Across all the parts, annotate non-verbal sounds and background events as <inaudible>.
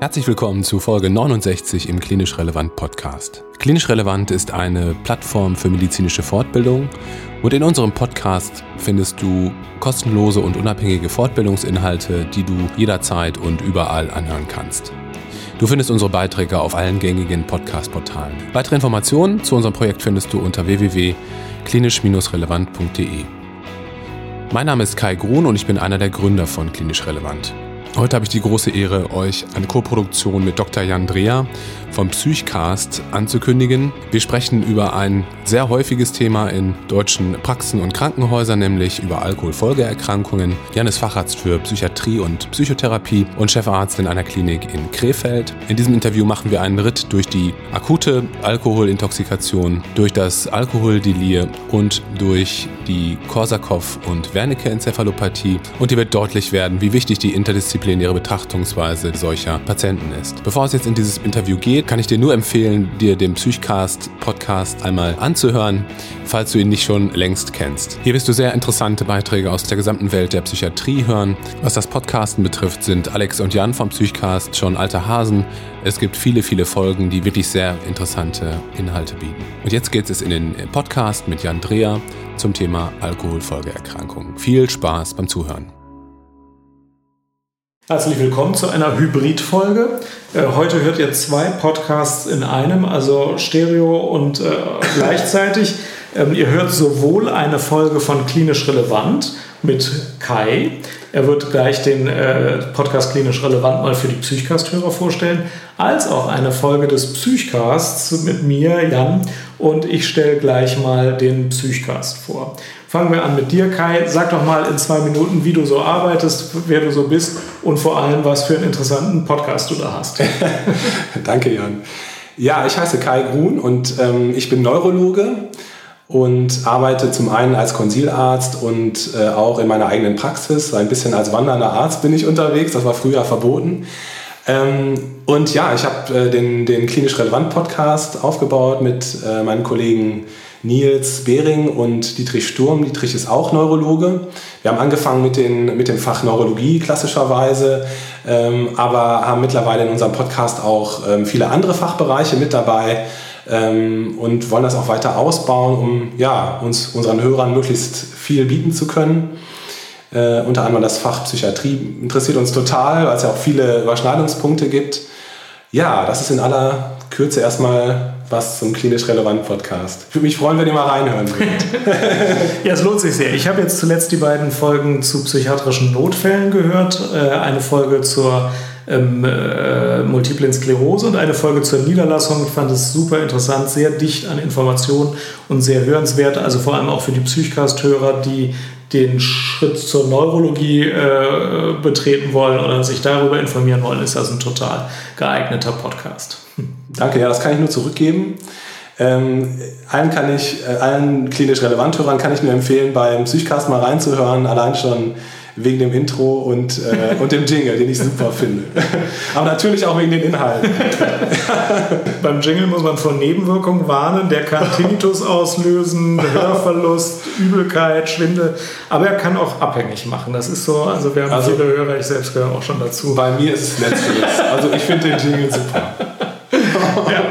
Herzlich willkommen zu Folge 69 im Klinisch Relevant Podcast. Klinisch Relevant ist eine Plattform für medizinische Fortbildung und in unserem Podcast findest du kostenlose und unabhängige Fortbildungsinhalte, die du jederzeit und überall anhören kannst. Du findest unsere Beiträge auf allen gängigen Podcast-Portalen. Weitere Informationen zu unserem Projekt findest du unter www.klinisch-relevant.de. Mein Name ist Kai Grun und ich bin einer der Gründer von Klinisch Relevant. Heute habe ich die große Ehre, euch eine Koproduktion mit Dr. Jan Dreher vom Psychcast anzukündigen. Wir sprechen über ein sehr häufiges Thema in deutschen Praxen und Krankenhäusern, nämlich über Alkoholfolgeerkrankungen. Jan ist Facharzt für Psychiatrie und Psychotherapie und Chefarzt in einer Klinik in Krefeld. In diesem Interview machen wir einen Ritt durch die akute Alkoholintoxikation, durch das Alkoholdelir und durch die Korsakow- und Wernicke-Enzephalopathie. Und hier wird deutlich werden, wie wichtig die interdisziplinäre Betrachtungsweise solcher Patienten ist. Bevor es jetzt in dieses Interview geht, kann ich dir nur empfehlen, dir den Psychcast-Podcast einmal anzuhören, falls du ihn nicht schon längst kennst. Hier wirst du sehr interessante Beiträge aus der gesamten Welt der Psychiatrie hören. Was das Podcasten betrifft, sind Alex und Jan vom Psychcast schon alte Hasen. Es gibt viele, viele Folgen, die wirklich sehr interessante Inhalte bieten. Und jetzt geht es in den Podcast mit Jan Dreher zum Thema Alkoholfolgeerkrankungen. Viel Spaß beim Zuhören. Herzlich willkommen zu einer Hybrid-Folge. Äh, heute hört ihr zwei Podcasts in einem, also Stereo und äh, gleichzeitig. Ähm, ihr hört sowohl eine Folge von Klinisch Relevant mit Kai. Er wird gleich den äh, Podcast Klinisch Relevant mal für die Psychcast-Hörer vorstellen, als auch eine Folge des Psychcasts mit mir, Jan, und ich stelle gleich mal den Psychcast vor. Fangen wir an mit dir, Kai. Sag doch mal in zwei Minuten, wie du so arbeitest, wer du so bist und vor allem, was für einen interessanten Podcast du da hast. <laughs> Danke, Jan. Ja, ich heiße Kai Grun und ähm, ich bin Neurologe und arbeite zum einen als Konsilarzt und äh, auch in meiner eigenen Praxis. Ein bisschen als wandernder Arzt bin ich unterwegs, das war früher verboten. Ähm, und ja, ich habe äh, den, den klinisch relevant Podcast aufgebaut mit äh, meinen Kollegen Nils Behring und Dietrich Sturm. Dietrich ist auch Neurologe. Wir haben angefangen mit, den, mit dem Fach Neurologie klassischerweise, ähm, aber haben mittlerweile in unserem Podcast auch ähm, viele andere Fachbereiche mit dabei ähm, und wollen das auch weiter ausbauen, um ja, uns, unseren Hörern möglichst viel bieten zu können. Äh, unter anderem das Fach Psychiatrie interessiert uns total, weil es ja auch viele Überschneidungspunkte gibt. Ja, das ist in aller Kürze erstmal was zum klinisch relevanten Podcast. Ich würde mich freuen, wenn ihr mal reinhören würdet. <laughs> <laughs> ja, es lohnt sich sehr. Ich habe jetzt zuletzt die beiden Folgen zu psychiatrischen Notfällen gehört. Äh, eine Folge zur ähm, äh, Multiplen Sklerose und eine Folge zur Niederlassung. Ich fand es super interessant, sehr dicht an Informationen und sehr hörenswert. Also vor allem auch für die Psychcast-Hörer, die den Schritt zur Neurologie äh, betreten wollen oder sich darüber informieren wollen, ist das ein total geeigneter Podcast. Danke, ja, das kann ich nur zurückgeben. Ähm, allen kann ich, äh, allen klinisch relevant Hörern kann ich nur empfehlen, beim Psychcast mal reinzuhören, allein schon wegen dem Intro und, äh, und dem Jingle, den ich super finde. <laughs> Aber natürlich auch wegen den Inhalten. <laughs> Beim Jingle muss man vor Nebenwirkungen warnen. Der kann Tinnitus auslösen, Hörverlust, Übelkeit, Schwindel. Aber er kann auch abhängig machen. Das ist so, also wir haben also, viele Hörer, ich selbst gehöre auch schon dazu. Bei mir ist es letzteres. Also ich finde den Jingle super. <laughs> ja.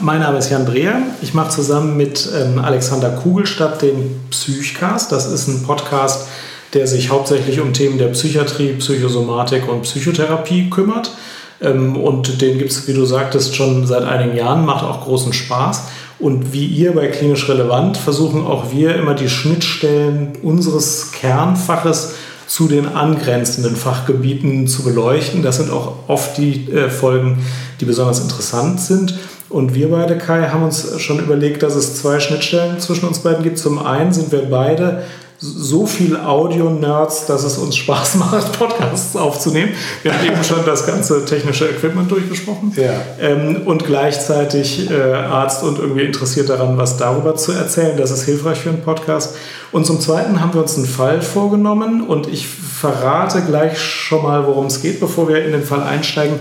Mein Name ist Jan Breher. Ich mache zusammen mit ähm, Alexander Kugelstadt den Psychcast. Das ist ein Podcast, der sich hauptsächlich um Themen der Psychiatrie, Psychosomatik und Psychotherapie kümmert. Ähm, und den gibt es, wie du sagtest, schon seit einigen Jahren, macht auch großen Spaß. Und wie ihr bei Klinisch Relevant versuchen auch wir immer die Schnittstellen unseres Kernfaches zu den angrenzenden Fachgebieten zu beleuchten. Das sind auch oft die äh, Folgen, die besonders interessant sind. Und wir beide, Kai, haben uns schon überlegt, dass es zwei Schnittstellen zwischen uns beiden gibt. Zum einen sind wir beide so viel Audio-Nerds, dass es uns Spaß <laughs> macht, Podcasts aufzunehmen. Wir haben eben schon das ganze technische Equipment durchgesprochen. Ja. Ähm, und gleichzeitig äh, Arzt und irgendwie interessiert daran, was darüber zu erzählen. Das ist hilfreich für einen Podcast. Und zum Zweiten haben wir uns einen Fall vorgenommen und ich verrate gleich schon mal, worum es geht, bevor wir in den Fall einsteigen,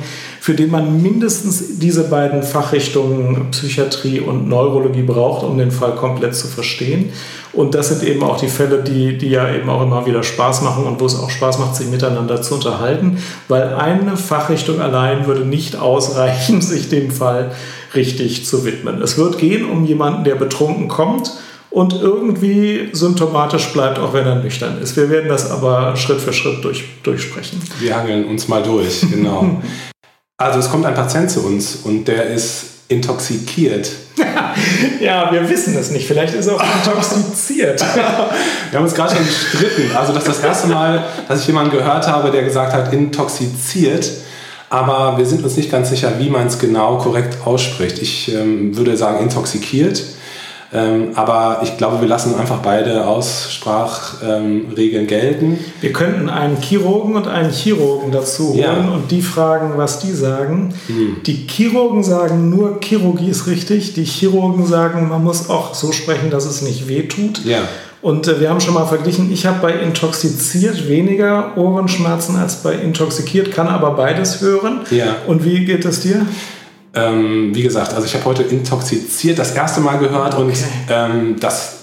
für den man mindestens diese beiden Fachrichtungen Psychiatrie und Neurologie braucht, um den Fall komplett zu verstehen. Und das sind eben auch die Fälle, die, die ja eben auch immer wieder Spaß machen und wo es auch Spaß macht, sich miteinander zu unterhalten, weil eine Fachrichtung allein würde nicht ausreichen, <laughs> sich dem Fall richtig zu widmen. Es wird gehen um jemanden, der betrunken kommt und irgendwie symptomatisch bleibt, auch wenn er nüchtern ist. Wir werden das aber Schritt für Schritt durch, durchsprechen. Wir hangeln uns mal durch, genau. <laughs> also es kommt ein Patient zu uns und der ist intoxikiert. <laughs> ja, wir wissen es nicht. Vielleicht ist er auch intoxiziert. <laughs> wir haben uns gerade schon gestritten. Also das ist das erste Mal, dass ich jemanden gehört habe, der gesagt hat, intoxiziert. Aber wir sind uns nicht ganz sicher, wie man es genau korrekt ausspricht. Ich ähm, würde sagen intoxikiert. Ähm, aber ich glaube, wir lassen einfach beide Aussprachregeln ähm, gelten. Wir könnten einen Chirurgen und einen Chirurgen dazu holen ja. und die fragen, was die sagen. Hm. Die Chirurgen sagen nur, Chirurgie ist richtig. Die Chirurgen sagen, man muss auch so sprechen, dass es nicht wehtut. Ja. Und äh, wir haben schon mal verglichen, ich habe bei intoxiziert weniger Ohrenschmerzen als bei intoxikiert, kann aber beides hören. Ja. Und wie geht es dir? Ähm, wie gesagt, also ich habe heute intoxiziert das erste Mal gehört okay. und ähm, das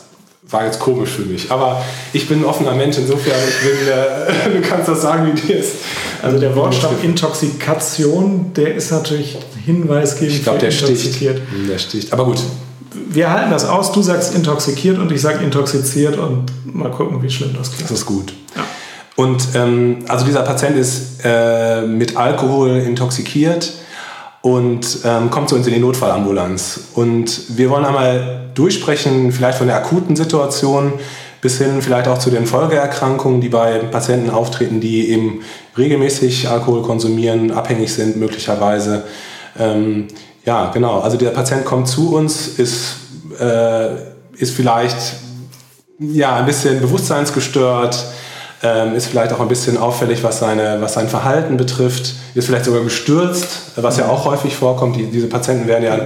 war jetzt komisch für mich. Aber ich bin ein offener Mensch, insofern bin, äh, <laughs> du kannst das sagen, wie dir ist. Also der Wortstamm Intoxikation, der ist natürlich Hinweis gegen Ich glaube, der sticht. Der sticht. Aber gut. Wir halten das aus. Du sagst intoxikiert und ich sage intoxiziert und mal gucken, wie schlimm das klingt. Das ist gut. Ja. Und ähm, also dieser Patient ist äh, mit Alkohol intoxikiert und ähm, kommt zu uns in die Notfallambulanz. Und wir wollen einmal durchsprechen, vielleicht von der akuten Situation bis hin vielleicht auch zu den Folgeerkrankungen, die bei Patienten auftreten, die eben regelmäßig Alkohol konsumieren, abhängig sind möglicherweise. Ähm, ja, genau. Also der Patient kommt zu uns, ist, äh, ist vielleicht ja, ein bisschen bewusstseinsgestört, ähm, ist vielleicht auch ein bisschen auffällig, was, seine, was sein Verhalten betrifft, ist vielleicht sogar gestürzt, was ja auch häufig vorkommt. Die, diese Patienten werden ja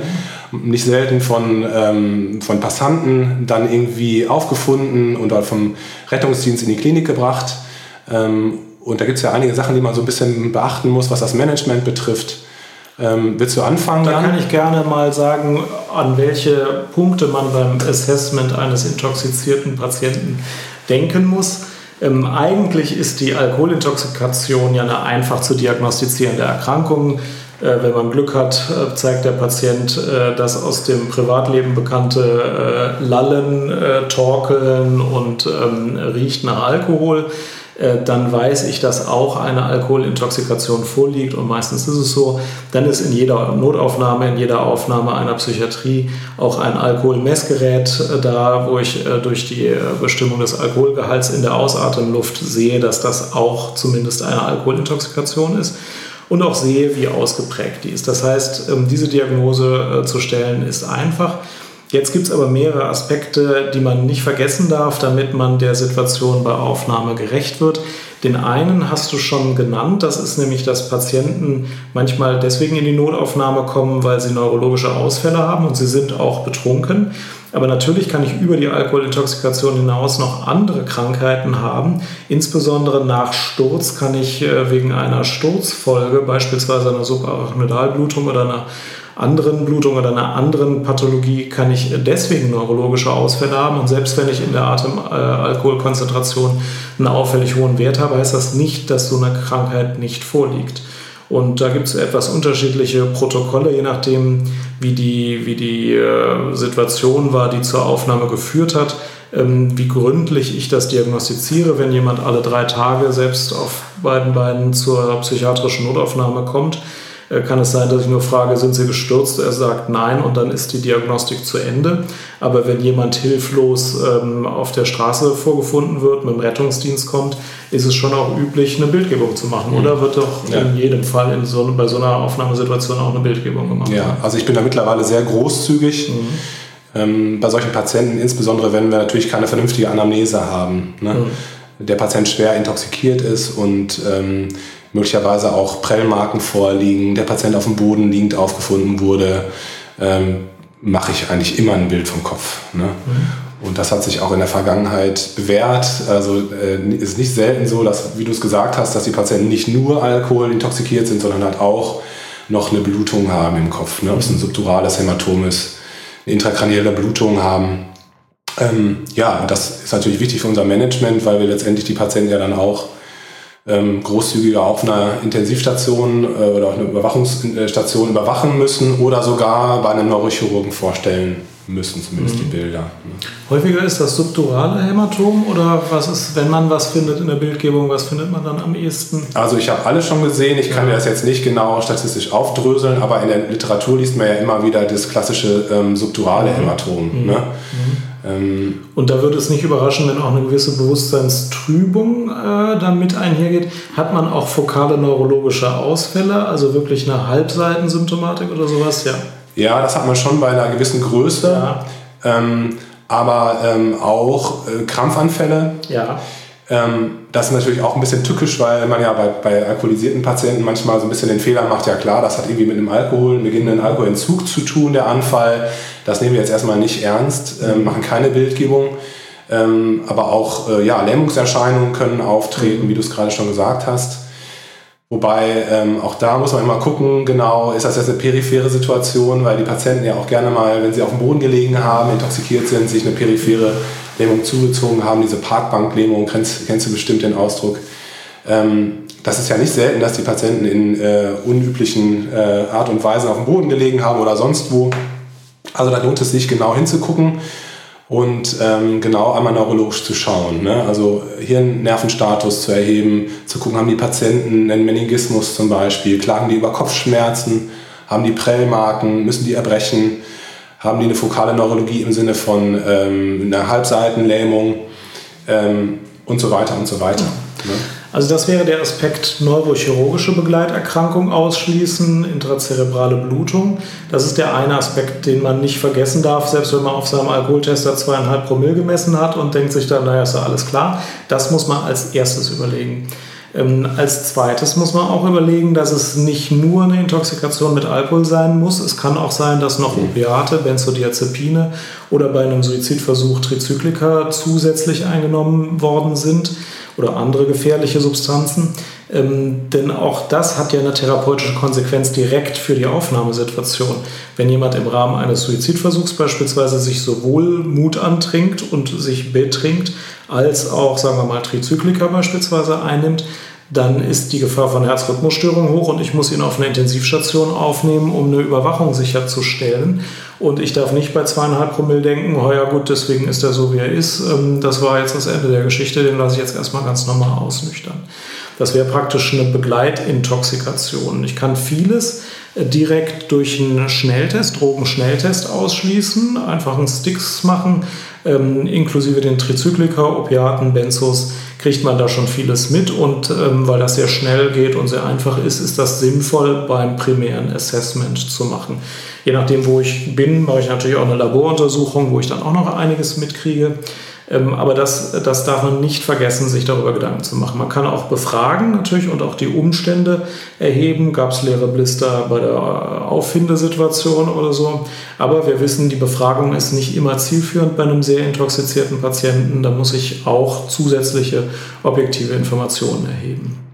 nicht selten von, ähm, von Passanten dann irgendwie aufgefunden und dort vom Rettungsdienst in die Klinik gebracht. Ähm, und da gibt es ja einige Sachen, die man so ein bisschen beachten muss, was das Management betrifft. Ähm, willst du anfangen? Da kann ich gerne mal sagen, an welche Punkte man beim Assessment eines intoxizierten Patienten denken muss. Ähm, eigentlich ist die Alkoholintoxikation ja eine einfach zu diagnostizierende Erkrankung. Äh, wenn man Glück hat, äh, zeigt der Patient äh, das aus dem Privatleben bekannte äh, Lallen, äh, Torkeln und ähm, riecht nach Alkohol. Äh, dann weiß ich, dass auch eine Alkoholintoxikation vorliegt und meistens ist es so, dann ist in jeder Notaufnahme, in jeder Aufnahme einer Psychiatrie auch ein Alkoholmessgerät äh, da, wo ich äh, durch die Bestimmung des Alkoholgehalts in der Ausatemluft sehe, dass das auch zumindest eine Alkoholintoxikation ist und auch sehe, wie ausgeprägt die ist. Das heißt, ähm, diese Diagnose zu stellen ist einfach. Jetzt gibt es aber mehrere Aspekte, die man nicht vergessen darf, damit man der Situation bei Aufnahme gerecht wird. Den einen hast du schon genannt, das ist nämlich, dass Patienten manchmal deswegen in die Notaufnahme kommen, weil sie neurologische Ausfälle haben und sie sind auch betrunken. Aber natürlich kann ich über die Alkoholintoxikation hinaus noch andere Krankheiten haben. Insbesondere nach Sturz kann ich äh, wegen einer Sturzfolge, beispielsweise einer Subarachnoidalblutung oder einer anderen Blutung oder einer anderen Pathologie kann ich deswegen neurologische Ausfälle haben. Und selbst wenn ich in der Atemalkoholkonzentration einen auffällig hohen Wert habe, heißt das nicht, dass so eine Krankheit nicht vorliegt. Und da gibt es etwas unterschiedliche Protokolle, je nachdem, wie die, wie die äh, Situation war, die zur Aufnahme geführt hat, ähm, wie gründlich ich das diagnostiziere, wenn jemand alle drei Tage selbst auf beiden Beinen zur psychiatrischen Notaufnahme kommt äh, kann es sein, dass ich nur frage, sind Sie gestürzt? Er sagt nein und dann ist die Diagnostik zu Ende. Aber wenn jemand hilflos ähm, auf der Straße vorgefunden wird, mit dem Rettungsdienst kommt, ist es schon auch üblich, eine Bildgebung zu machen. Mhm. Oder wird doch ja. in jedem Fall in so, bei so einer Aufnahmesituation auch eine Bildgebung gemacht? Ja, also ich bin da mittlerweile sehr großzügig. Mhm. Ähm, bei solchen Patienten, insbesondere wenn wir natürlich keine vernünftige Anamnese haben. Ne? Mhm. Der Patient schwer intoxikiert ist und ähm, möglicherweise auch Prellmarken vorliegen, der Patient auf dem Boden liegend aufgefunden wurde, ähm, mache ich eigentlich immer ein Bild vom Kopf. Ne? Mhm. Und das hat sich auch in der Vergangenheit bewährt. Also äh, ist nicht selten so, dass, wie du es gesagt hast, dass die Patienten nicht nur Alkohol intoxikiert sind, sondern halt auch noch eine Blutung haben im Kopf. Ne? Ob es ein subdurales Hämatom ist, eine intrakranielle Blutung haben. Ähm, ja, das ist natürlich wichtig für unser Management, weil wir letztendlich die Patienten ja dann auch ähm, großzügiger auf einer Intensivstation äh, oder auf einer Überwachungsstation überwachen müssen oder sogar bei einem Neurochirurgen vorstellen müssen, zumindest mhm. die Bilder. Häufiger ist das subdurale Hämatom oder was ist, wenn man was findet in der Bildgebung, was findet man dann am ehesten? Also ich habe alles schon gesehen, ich kann ja. das jetzt nicht genau statistisch aufdröseln, aber in der Literatur liest man ja immer wieder das klassische ähm, subdurale mhm. Hämatom. Mhm. Ne? Mhm. Ähm, und da würde es nicht überraschen, wenn auch eine gewisse Bewusstseinstrübung äh, damit einhergeht. Hat man auch fokale neurologische Ausfälle, also wirklich eine Halbseitensymptomatik oder sowas? Ja. Ja, das hat man schon bei einer gewissen Größe. Ja. Ähm, aber ähm, auch äh, Krampfanfälle. Ja. Ähm, das ist natürlich auch ein bisschen tückisch, weil man ja bei, bei alkoholisierten Patienten manchmal so ein bisschen den Fehler macht, ja klar, das hat irgendwie mit einem Alkohol, einem beginnenden Alkoholentzug zu tun, der Anfall. Das nehmen wir jetzt erstmal nicht ernst, äh, machen keine Bildgebung. Ähm, aber auch äh, ja, Lähmungserscheinungen können auftreten, wie du es gerade schon gesagt hast. Wobei ähm, auch da muss man immer gucken, genau, ist das jetzt eine periphere Situation, weil die Patienten ja auch gerne mal, wenn sie auf dem Boden gelegen haben, intoxikiert sind, sich eine periphere Lähmung zugezogen haben, diese Parkbanklähmung, kennst, kennst du bestimmt den Ausdruck. Ähm, das ist ja nicht selten, dass die Patienten in äh, unüblichen äh, Art und Weise auf dem Boden gelegen haben oder sonst wo. Also da lohnt es sich genau hinzugucken und ähm, genau einmal neurologisch zu schauen. Ne? Also Hirnnervenstatus zu erheben, zu gucken, haben die Patienten einen Meningismus zum Beispiel, klagen die über Kopfschmerzen, haben die Prellmarken, müssen die erbrechen, haben die eine fokale Neurologie im Sinne von ähm, einer Halbseitenlähmung ähm, und so weiter und so weiter. Ne? Also das wäre der Aspekt neurochirurgische Begleiterkrankung ausschließen, intrazerebrale Blutung. Das ist der eine Aspekt, den man nicht vergessen darf, selbst wenn man auf seinem Alkoholtester zweieinhalb Promille gemessen hat und denkt sich dann, naja, ist ja alles klar. Das muss man als erstes überlegen. Ähm, als zweites muss man auch überlegen, dass es nicht nur eine Intoxikation mit Alkohol sein muss. Es kann auch sein, dass noch Opiate, Benzodiazepine oder bei einem Suizidversuch Trizyklika zusätzlich eingenommen worden sind oder andere gefährliche Substanzen. Ähm, denn auch das hat ja eine therapeutische Konsequenz direkt für die Aufnahmesituation. Wenn jemand im Rahmen eines Suizidversuchs beispielsweise sich sowohl Mut antrinkt und sich betrinkt, als auch, sagen wir mal, Trizyklika beispielsweise einnimmt, dann ist die Gefahr von Herzrhythmusstörungen hoch und ich muss ihn auf eine Intensivstation aufnehmen, um eine Überwachung sicherzustellen. Und ich darf nicht bei zweieinhalb Promille denken, oh ja gut, deswegen ist er so, wie er ist. Ähm, das war jetzt das Ende der Geschichte, den lasse ich jetzt erstmal ganz normal ausnüchtern. Das wäre praktisch eine Begleitintoxikation. Ich kann vieles äh, direkt durch einen Schnelltest, Drogenschnelltest ausschließen, einfach einen Sticks machen, ähm, inklusive den Trizyklika, Opiaten, Benzos, kriegt man da schon vieles mit und ähm, weil das sehr schnell geht und sehr einfach ist, ist das sinnvoll beim primären Assessment zu machen. Je nachdem, wo ich bin, mache ich natürlich auch eine Laboruntersuchung, wo ich dann auch noch einiges mitkriege. Ähm, aber das, das darf man nicht vergessen, sich darüber Gedanken zu machen. Man kann auch befragen natürlich und auch die Umstände erheben. Gab es leere Blister bei der Auffindesituation oder so. Aber wir wissen, die Befragung ist nicht immer zielführend bei einem sehr intoxizierten Patienten. Da muss ich auch zusätzliche objektive Informationen erheben.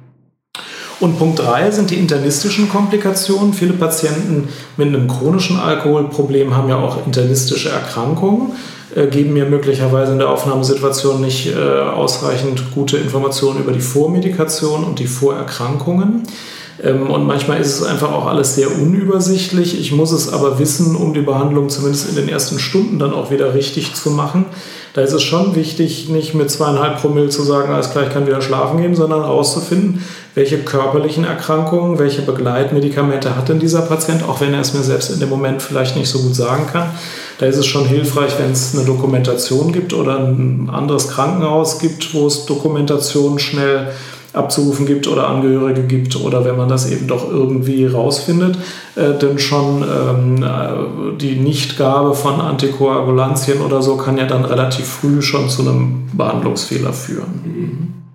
Und Punkt 3 sind die internistischen Komplikationen. Viele Patienten mit einem chronischen Alkoholproblem haben ja auch internistische Erkrankungen. Äh, geben mir möglicherweise in der Aufnahmesituation nicht äh, ausreichend gute Informationen über die Vormedikation und die Vorerkrankungen. Ähm, und manchmal ist es einfach auch alles sehr unübersichtlich. Ich muss es aber wissen, um die Behandlung zumindest in den ersten Stunden dann auch wieder richtig zu machen. Da ist es schon wichtig, nicht mit zweieinhalb Promille zu sagen, alles klar, ich kann wieder schlafen gehen, sondern herauszufinden, welche körperlichen Erkrankungen, welche Begleitmedikamente hat denn dieser Patient, auch wenn er es mir selbst in dem Moment vielleicht nicht so gut sagen kann. Da ist es schon hilfreich, wenn es eine Dokumentation gibt oder ein anderes Krankenhaus gibt, wo es Dokumentation schnell abzurufen gibt oder Angehörige gibt oder wenn man das eben doch irgendwie rausfindet, äh, denn schon ähm, äh, die Nichtgabe von Antikoagulantien oder so kann ja dann relativ früh schon zu einem Behandlungsfehler führen. Mhm.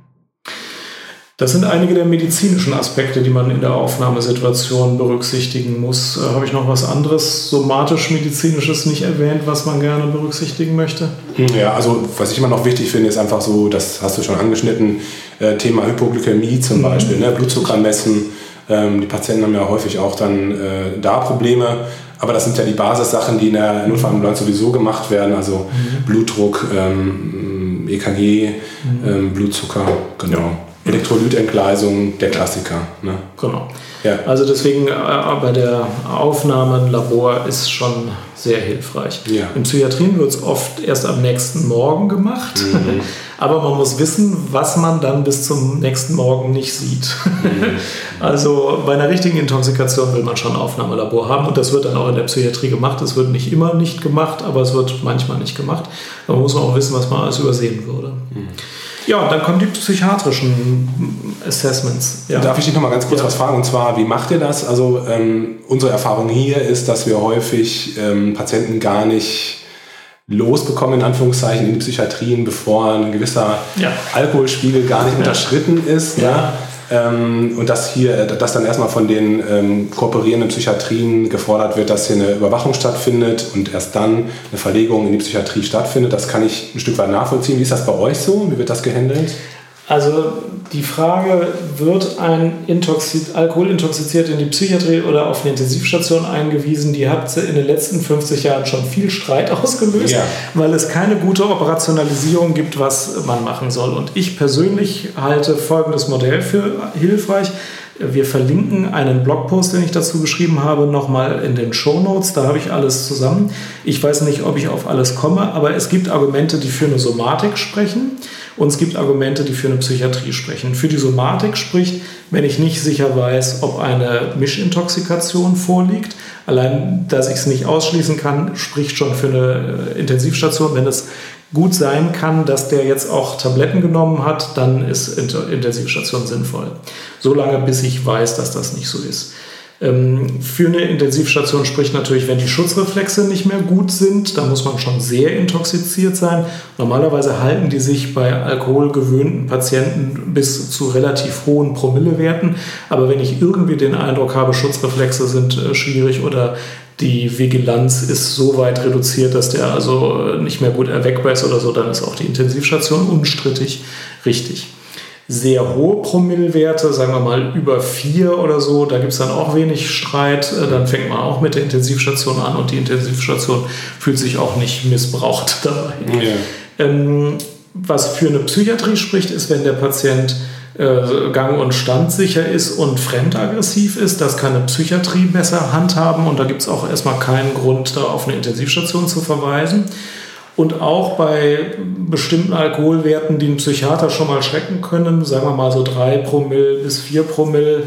Das sind einige der medizinischen Aspekte, die man in der Aufnahmesituation berücksichtigen muss. Äh, Habe ich noch was anderes somatisch-medizinisches nicht erwähnt, was man gerne berücksichtigen möchte? Hm, ja, also was ich immer noch wichtig finde, ist einfach so, das hast du schon angeschnitten, äh, Thema Hypoglykämie zum mhm. Beispiel, ne? Blutzucker messen. Ähm, die Patienten haben ja häufig auch dann äh, da Probleme. Aber das sind ja die Basissachen, die in der Notfallambulanz sowieso gemacht werden, also mhm. Blutdruck, ähm, EKG, mhm. ähm, Blutzucker, genau. Ja. Elektrolytentgleisung, der Klassiker. Ne? Genau. Ja. Also deswegen äh, bei der Aufnahme im Labor ist schon sehr hilfreich. Ja. In Psychiatrien wird es oft erst am nächsten Morgen gemacht, mhm. <laughs> aber man muss wissen, was man dann bis zum nächsten Morgen nicht sieht. Mhm. <laughs> also bei einer richtigen Intoxikation will man schon Aufnahmelabor haben und das wird dann auch in der Psychiatrie gemacht. Es wird nicht immer nicht gemacht, aber es wird manchmal nicht gemacht. Da muss man auch wissen, was man alles übersehen würde. Mhm. Ja, dann kommen die psychiatrischen Assessments. Ja. Darf ich dich noch mal ganz kurz ja. was fragen? Und zwar, wie macht ihr das? Also ähm, unsere Erfahrung hier ist, dass wir häufig ähm, Patienten gar nicht losbekommen, in Anführungszeichen, in die Psychiatrien, bevor ein gewisser ja. Alkoholspiegel gar nicht unterschritten ist. Ja. Ne? Ähm, und dass hier, äh, dass dann erstmal von den ähm, kooperierenden Psychiatrien gefordert wird, dass hier eine Überwachung stattfindet und erst dann eine Verlegung in die Psychiatrie stattfindet. Das kann ich ein Stück weit nachvollziehen. Wie ist das bei euch so? Wie wird das gehandelt? Also die Frage, wird ein Intoxi Alkoholintoxiziert in die Psychiatrie oder auf eine Intensivstation eingewiesen, die hat in den letzten 50 Jahren schon viel Streit <laughs> ausgelöst, ja. weil es keine gute Operationalisierung gibt, was man machen soll. Und ich persönlich halte folgendes Modell für hilfreich. Wir verlinken einen Blogpost, den ich dazu geschrieben habe, nochmal in den Show Notes. Da habe ich alles zusammen. Ich weiß nicht, ob ich auf alles komme, aber es gibt Argumente, die für eine Somatik sprechen. Und es gibt Argumente, die für eine Psychiatrie sprechen. Für die Somatik spricht, wenn ich nicht sicher weiß, ob eine Mischintoxikation vorliegt. Allein, dass ich es nicht ausschließen kann, spricht schon für eine Intensivstation. Wenn es gut sein kann, dass der jetzt auch Tabletten genommen hat, dann ist Intensivstation sinnvoll. Solange bis ich weiß, dass das nicht so ist. Ähm, für eine Intensivstation spricht natürlich, wenn die Schutzreflexe nicht mehr gut sind, da muss man schon sehr intoxiziert sein. Normalerweise halten die sich bei alkoholgewöhnten Patienten bis zu relativ hohen Promillewerten. Aber wenn ich irgendwie den Eindruck habe, Schutzreflexe sind äh, schwierig oder die Vigilanz ist so weit reduziert, dass der also nicht mehr gut erweckbar ist oder so, dann ist auch die Intensivstation unstrittig richtig sehr hohe Promillewerte, sagen wir mal über vier oder so, da gibt es dann auch wenig Streit. Äh, dann fängt man auch mit der Intensivstation an und die Intensivstation fühlt sich auch nicht missbraucht <laughs> dabei. Ja. Ähm, was für eine Psychiatrie spricht, ist, wenn der Patient äh, gang- und standsicher ist und fremdaggressiv ist. Das kann eine Psychiatrie besser handhaben und da gibt es auch erstmal keinen Grund, da auf eine Intensivstation zu verweisen. Und auch bei bestimmten Alkoholwerten, die einen Psychiater schon mal schrecken können, sagen wir mal so 3 Promille bis 4 Promille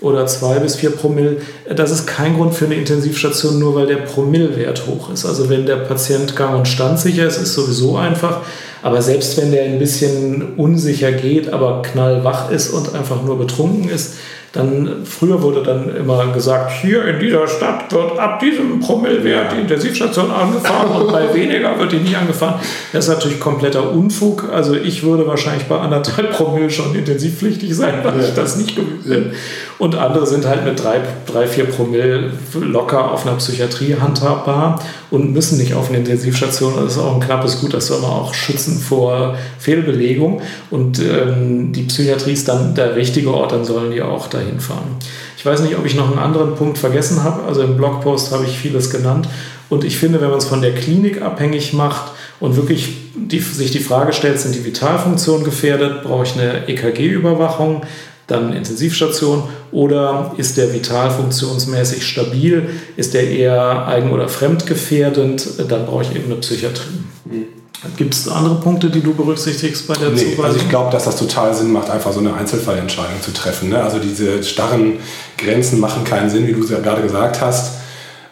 oder 2 bis 4 Promille, das ist kein Grund für eine Intensivstation, nur weil der Promillewert hoch ist. Also wenn der Patient gang- und standsicher ist, ist sowieso einfach. Aber selbst wenn der ein bisschen unsicher geht, aber knallwach ist und einfach nur betrunken ist, dann früher wurde dann immer gesagt, hier in dieser Stadt wird ab diesem Promillewert die Intensivstation angefahren und bei <laughs> weniger wird die nicht angefahren. Das ist natürlich kompletter Unfug. Also ich würde wahrscheinlich bei anderthalb Promille schon intensivpflichtig sein, weil ich das nicht gewöhnt bin. Und andere sind halt mit drei, drei, vier Promille locker auf einer Psychiatrie handhabbar und müssen nicht auf eine Intensivstation. Das ist auch ein knappes Gut, das soll man auch schützen vor Fehlbelegung. Und ähm, die Psychiatrie ist dann der richtige Ort, dann sollen die auch dahin fahren. Ich weiß nicht, ob ich noch einen anderen Punkt vergessen habe. Also im Blogpost habe ich vieles genannt. Und ich finde, wenn man es von der Klinik abhängig macht und wirklich die, sich die Frage stellt, sind die Vitalfunktionen gefährdet, brauche ich eine EKG-Überwachung, dann Intensivstation oder ist der vitalfunktionsmäßig stabil, ist der eher eigen- oder fremdgefährdend, dann brauche ich eben eine Psychiatrie. Mhm. Gibt es andere Punkte, die du berücksichtigst bei der nee, Zuweisung? Also ich glaube, dass das total Sinn macht, einfach so eine Einzelfallentscheidung zu treffen. Ne? Also diese starren Grenzen machen keinen Sinn, wie du es ja gerade gesagt hast.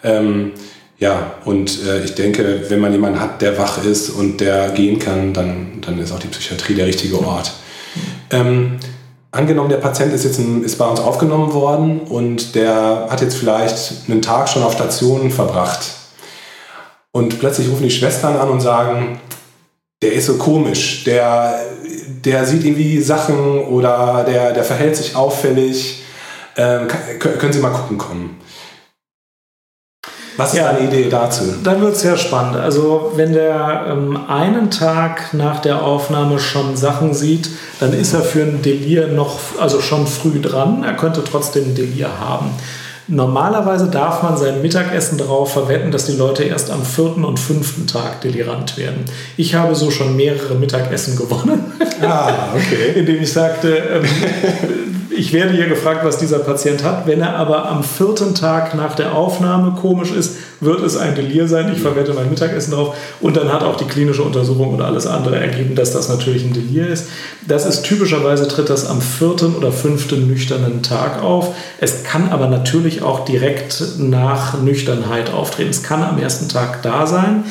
Ähm, ja, und äh, ich denke, wenn man jemanden hat, der wach ist und der gehen kann, dann, dann ist auch die Psychiatrie der richtige Ort. Ähm, angenommen, der Patient ist jetzt ein, ist bei uns aufgenommen worden und der hat jetzt vielleicht einen Tag schon auf Station verbracht. Und plötzlich rufen die Schwestern an und sagen, der ist so komisch, der der sieht irgendwie Sachen oder der, der verhält sich auffällig. Ähm, können Sie mal gucken kommen. Was ist ja, eine Idee dazu? Dann wird es sehr spannend. Also wenn der ähm, einen Tag nach der Aufnahme schon Sachen sieht, dann ist er für ein Delir noch, also schon früh dran. Er könnte trotzdem ein Delir haben. Normalerweise darf man sein Mittagessen darauf verwenden, dass die Leute erst am vierten und fünften Tag delirant werden. Ich habe so schon mehrere Mittagessen gewonnen. Ah, okay. <laughs> Indem ich sagte, ähm, <laughs> ich werde hier gefragt, was dieser Patient hat. Wenn er aber am vierten Tag nach der Aufnahme komisch ist, wird es ein Delir sein. Ich verwette mein Mittagessen drauf. Und dann hat auch die klinische Untersuchung oder alles andere ergeben, dass das natürlich ein Delir ist. Das ist typischerweise tritt das am vierten oder fünften nüchternen Tag auf. Es kann aber natürlich auch direkt nach Nüchternheit auftreten. Es kann am ersten Tag da sein.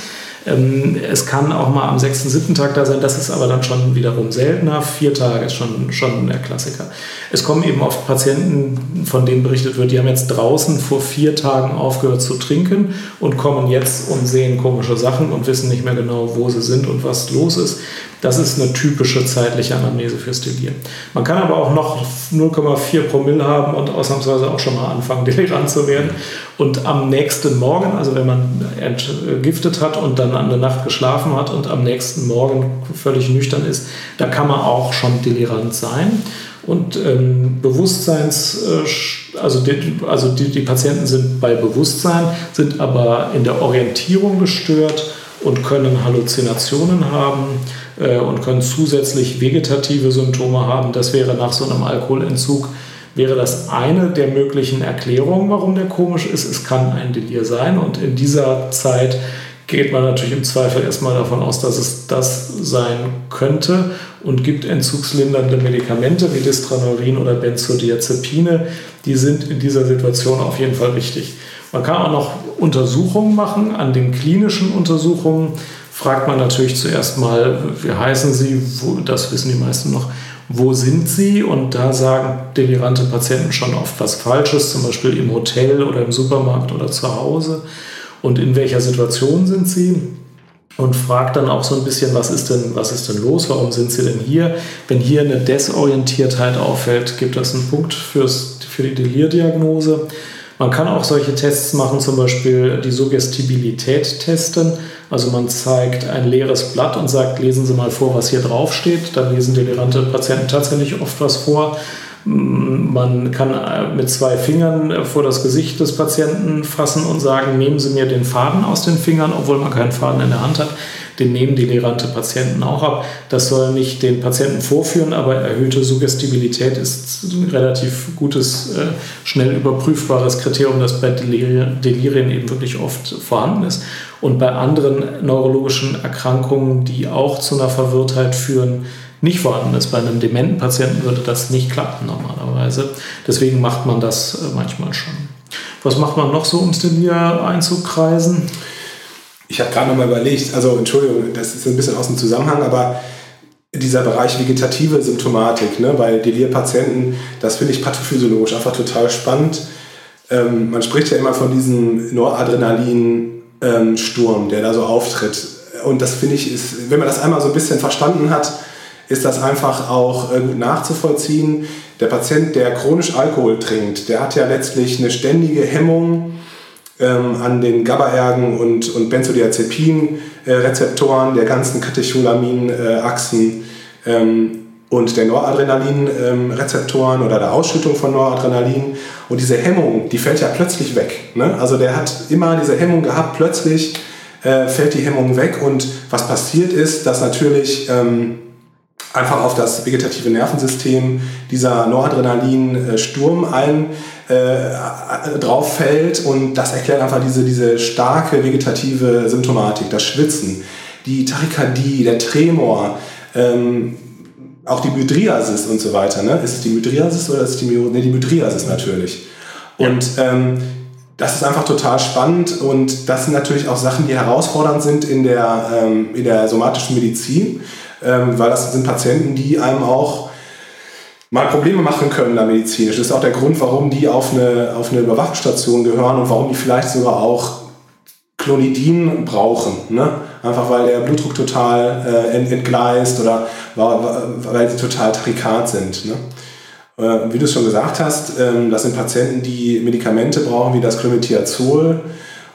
Ähm, es kann auch mal am sechsten, siebten Tag da sein, das ist aber dann schon wiederum seltener. Vier Tage ist schon, schon der Klassiker. Es kommen eben oft Patienten, von denen berichtet wird, die haben jetzt draußen vor vier Tagen aufgehört zu trinken und kommen jetzt und sehen komische Sachen und wissen nicht mehr genau, wo sie sind und was los ist. Das ist eine typische zeitliche Anamnese fürs Delir. Man kann aber auch noch 0,4 Promille haben und ausnahmsweise auch schon mal anfangen, <laughs> delirant zu werden. Und am nächsten Morgen, also wenn man entgiftet hat und dann an der Nacht geschlafen hat und am nächsten Morgen völlig nüchtern ist, da kann man auch schon delirant sein. Und ähm, Bewusstseins, äh, also, die, also die, die Patienten sind bei Bewusstsein, sind aber in der Orientierung gestört und können Halluzinationen haben äh, und können zusätzlich vegetative Symptome haben. Das wäre nach so einem Alkoholentzug wäre das eine der möglichen Erklärungen, warum der komisch ist. Es kann ein Delir sein und in dieser Zeit geht man natürlich im Zweifel erstmal davon aus, dass es das sein könnte und gibt entzugslindernde Medikamente wie Distraneurin oder Benzodiazepine. Die sind in dieser Situation auf jeden Fall wichtig. Man kann auch noch Untersuchungen machen. An den klinischen Untersuchungen fragt man natürlich zuerst mal, wie heißen Sie, wo, das wissen die meisten noch, wo sind Sie? Und da sagen delirante Patienten schon oft was Falsches, zum Beispiel im Hotel oder im Supermarkt oder zu Hause. Und in welcher Situation sind Sie? Und fragt dann auch so ein bisschen, was ist denn, was ist denn los? Warum sind Sie denn hier? Wenn hier eine Desorientiertheit auffällt, gibt das einen Punkt fürs, für die Delirdiagnose. Man kann auch solche Tests machen, zum Beispiel die Suggestibilität testen. Also man zeigt ein leeres Blatt und sagt, lesen Sie mal vor, was hier drauf steht. Dann lesen delirante Patienten tatsächlich oft was vor. Man kann mit zwei Fingern vor das Gesicht des Patienten fassen und sagen, nehmen Sie mir den Faden aus den Fingern, obwohl man keinen Faden in der Hand hat den nehmen delirante Patienten auch ab. Das soll nicht den Patienten vorführen, aber erhöhte Suggestibilität ist ein relativ gutes, äh, schnell überprüfbares Kriterium, das bei Delirien eben wirklich oft vorhanden ist. Und bei anderen neurologischen Erkrankungen, die auch zu einer Verwirrtheit führen, nicht vorhanden ist. Bei einem dementen Patienten würde das nicht klappen normalerweise. Deswegen macht man das äh, manchmal schon. Was macht man noch so, um das Delir einzukreisen? Ich habe gerade noch mal überlegt, also Entschuldigung, das ist ein bisschen aus dem Zusammenhang, aber dieser Bereich vegetative Symptomatik ne, bei Delirpatienten, das finde ich pathophysiologisch einfach total spannend. Ähm, man spricht ja immer von diesem Noradrenalin-Sturm, ähm, der da so auftritt. Und das finde ich, ist, wenn man das einmal so ein bisschen verstanden hat, ist das einfach auch äh, gut nachzuvollziehen. Der Patient, der chronisch Alkohol trinkt, der hat ja letztlich eine ständige Hemmung ähm, an den GABAergen und, und Benzodiazepin-Rezeptoren der ganzen Katecholamin-Achsen ähm, und der Noradrenalin-Rezeptoren oder der Ausschüttung von Noradrenalin. Und diese Hemmung, die fällt ja plötzlich weg. Ne? Also der hat immer diese Hemmung gehabt, plötzlich äh, fällt die Hemmung weg und was passiert ist, dass natürlich ähm, einfach auf das vegetative Nervensystem dieser Noradrenalin-Sturm ein äh, drauf fällt und das erklärt einfach diese, diese starke vegetative Symptomatik, das Schwitzen, die Tachykardie, der Tremor, ähm, auch die Mydriasis und so weiter. Ne? Ist es die Mydriasis oder ist es die Myose? Ne, die Mydriasis natürlich. Und ähm, das ist einfach total spannend und das sind natürlich auch Sachen, die herausfordernd sind in der, ähm, in der somatischen Medizin, ähm, weil das sind Patienten, die einem auch mal Probleme machen können da medizinisch. Das ist auch der Grund, warum die auf eine, auf eine Überwachungsstation gehören und warum die vielleicht sogar auch Clonidin brauchen. Ne? Einfach weil der Blutdruck total äh, entgleist oder weil sie total tarikat sind. Ne? Äh, wie du es schon gesagt hast, ähm, das sind Patienten, die Medikamente brauchen, wie das Clometiazol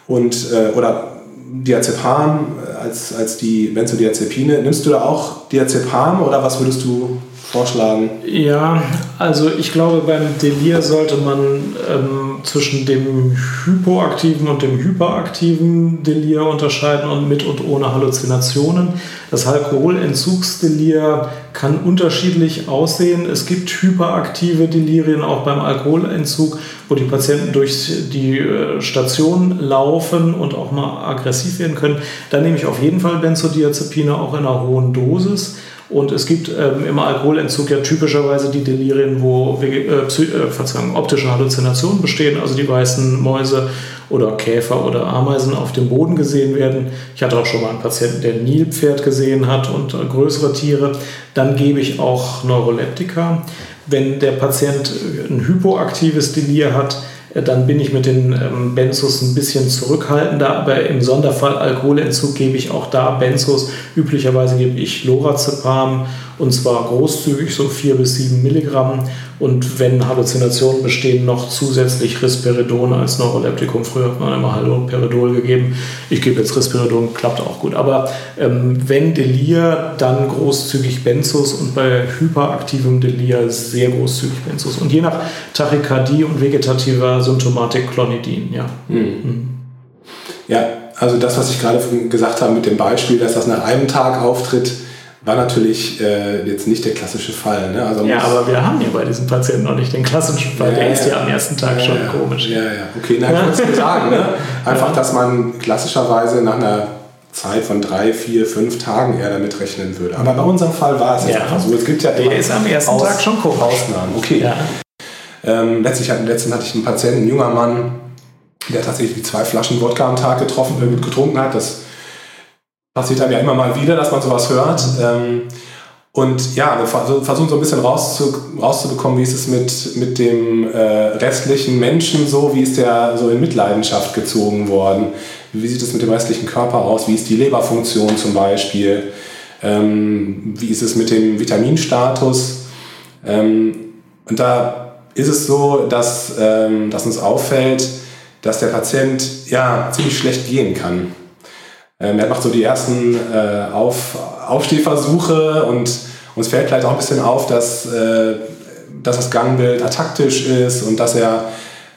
und, äh, oder Diazepam als, als die Benzodiazepine. Nimmst du da auch Diazepam oder was würdest du vorschlagen? Ja, also ich glaube, beim Delir sollte man ähm, zwischen dem hypoaktiven und dem hyperaktiven Delir unterscheiden und mit und ohne Halluzinationen. Das Alkoholentzugsdelir kann unterschiedlich aussehen. Es gibt hyperaktive Delirien auch beim Alkoholentzug, wo die Patienten durch die äh, Station laufen und auch mal aggressiv werden können. Da nehme ich auf jeden Fall Benzodiazepine auch in einer hohen Dosis. Und es gibt ähm, im Alkoholentzug ja typischerweise die Delirien, wo äh, äh, optische Halluzinationen bestehen, also die weißen Mäuse oder Käfer oder Ameisen auf dem Boden gesehen werden. Ich hatte auch schon mal einen Patienten, der Nilpferd gesehen hat und äh, größere Tiere. Dann gebe ich auch Neuroleptika. Wenn der Patient ein hypoaktives Delir hat, äh, dann bin ich mit den ähm, Benzos ein bisschen zurückhaltender, aber im Sonderfall Alkoholentzug gebe ich auch da Benzos. Üblicherweise gebe ich Lorazepam und zwar großzügig, so 4 bis 7 Milligramm. Und wenn Halluzinationen bestehen, noch zusätzlich Risperidon als Neuroleptikum. Früher hat man immer Haloperidol gegeben. Ich gebe jetzt Risperidon, klappt auch gut. Aber ähm, wenn Delir, dann großzügig Benzos und bei hyperaktivem Delir sehr großzügig Benzos. Und je nach Tachykardie und vegetativer Symptomatik Clonidin, ja. Mhm. Mhm. Ja, also das, was ich gerade gesagt habe mit dem Beispiel, dass das nach einem Tag auftritt, war natürlich äh, jetzt nicht der klassische Fall. Ne? Also ja, aber wir haben ja bei diesem Patienten noch nicht den klassischen Fall. Ja, der ist ja am ersten Tag ja, schon ja, komisch. Ja, ja. Okay, na, kurz <laughs> sagen. Ne? Einfach, dass man klassischerweise nach einer Zeit von drei, vier, fünf Tagen eher damit rechnen würde. Aber bei unserem Fall war es jetzt einfach so. Es gibt ja der ist am ersten Aus Tag schon komisch. Ausnahmen. Okay. Ähm, letztlich letztens hatte ich einen Patienten, ein junger Mann, der tatsächlich zwei Flaschen Wodka am Tag getroffen, äh, getrunken hat. Das passiert einem ja immer mal wieder, dass man sowas hört. Ähm, und ja, wir versuchen so ein bisschen rauszu, rauszubekommen, wie ist es mit, mit dem äh, restlichen Menschen so, wie ist der so in Mitleidenschaft gezogen worden, wie sieht es mit dem restlichen Körper aus, wie ist die Leberfunktion zum Beispiel, ähm, wie ist es mit dem Vitaminstatus. Ähm, und da ist es so, dass, ähm, dass uns auffällt, dass der Patient ja ziemlich schlecht gehen kann. Ähm, er macht so die ersten äh, Auf, Aufstehversuche und uns fällt vielleicht auch ein bisschen auf, dass, äh, dass das Gangbild ataktisch ist und dass er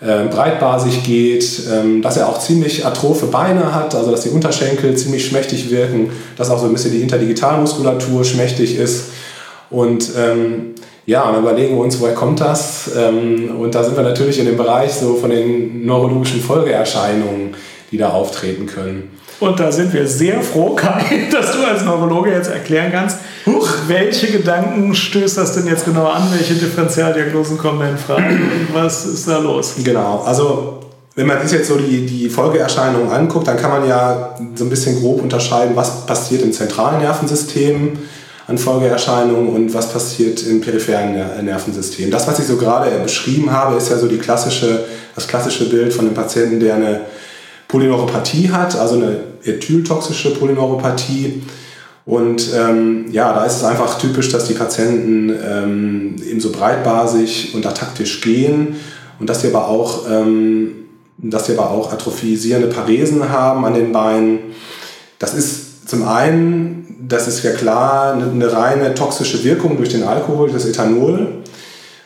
äh, breitbasig geht, ähm, dass er auch ziemlich atrophe Beine hat, also dass die Unterschenkel ziemlich schmächtig wirken, dass auch so ein bisschen die Interdigitalmuskulatur schmächtig ist. Und ähm, ja, dann überlegen wir uns, woher kommt das? Ähm, und da sind wir natürlich in dem Bereich so von den neurologischen Folgeerscheinungen, die da auftreten können. Und da sind wir sehr froh, <laughs> Kai, dass du als Neurologe jetzt erklären kannst, Huch. welche Gedanken stößt das denn jetzt genau an? Welche Differentialdiagnosen kommen da in Frage und was ist da los? Genau, also wenn man sich jetzt so die, die Folgeerscheinungen anguckt, dann kann man ja so ein bisschen grob unterscheiden, was passiert im zentralen Nervensystem an Folgeerscheinungen und was passiert im peripheren Nervensystem. Das, was ich so gerade beschrieben habe, ist ja so die klassische, das klassische Bild von einem Patienten, der eine Polyneuropathie hat, also eine ethyltoxische Polyneuropathie. Und ähm, ja, da ist es einfach typisch, dass die Patienten ähm, eben so breitbasig und ataktisch gehen und dass sie aber auch, ähm, dass sie aber auch atrophisierende Paresen haben an den Beinen. Das ist zum einen, das ist ja klar, eine, eine reine toxische Wirkung durch den Alkohol, das Ethanol.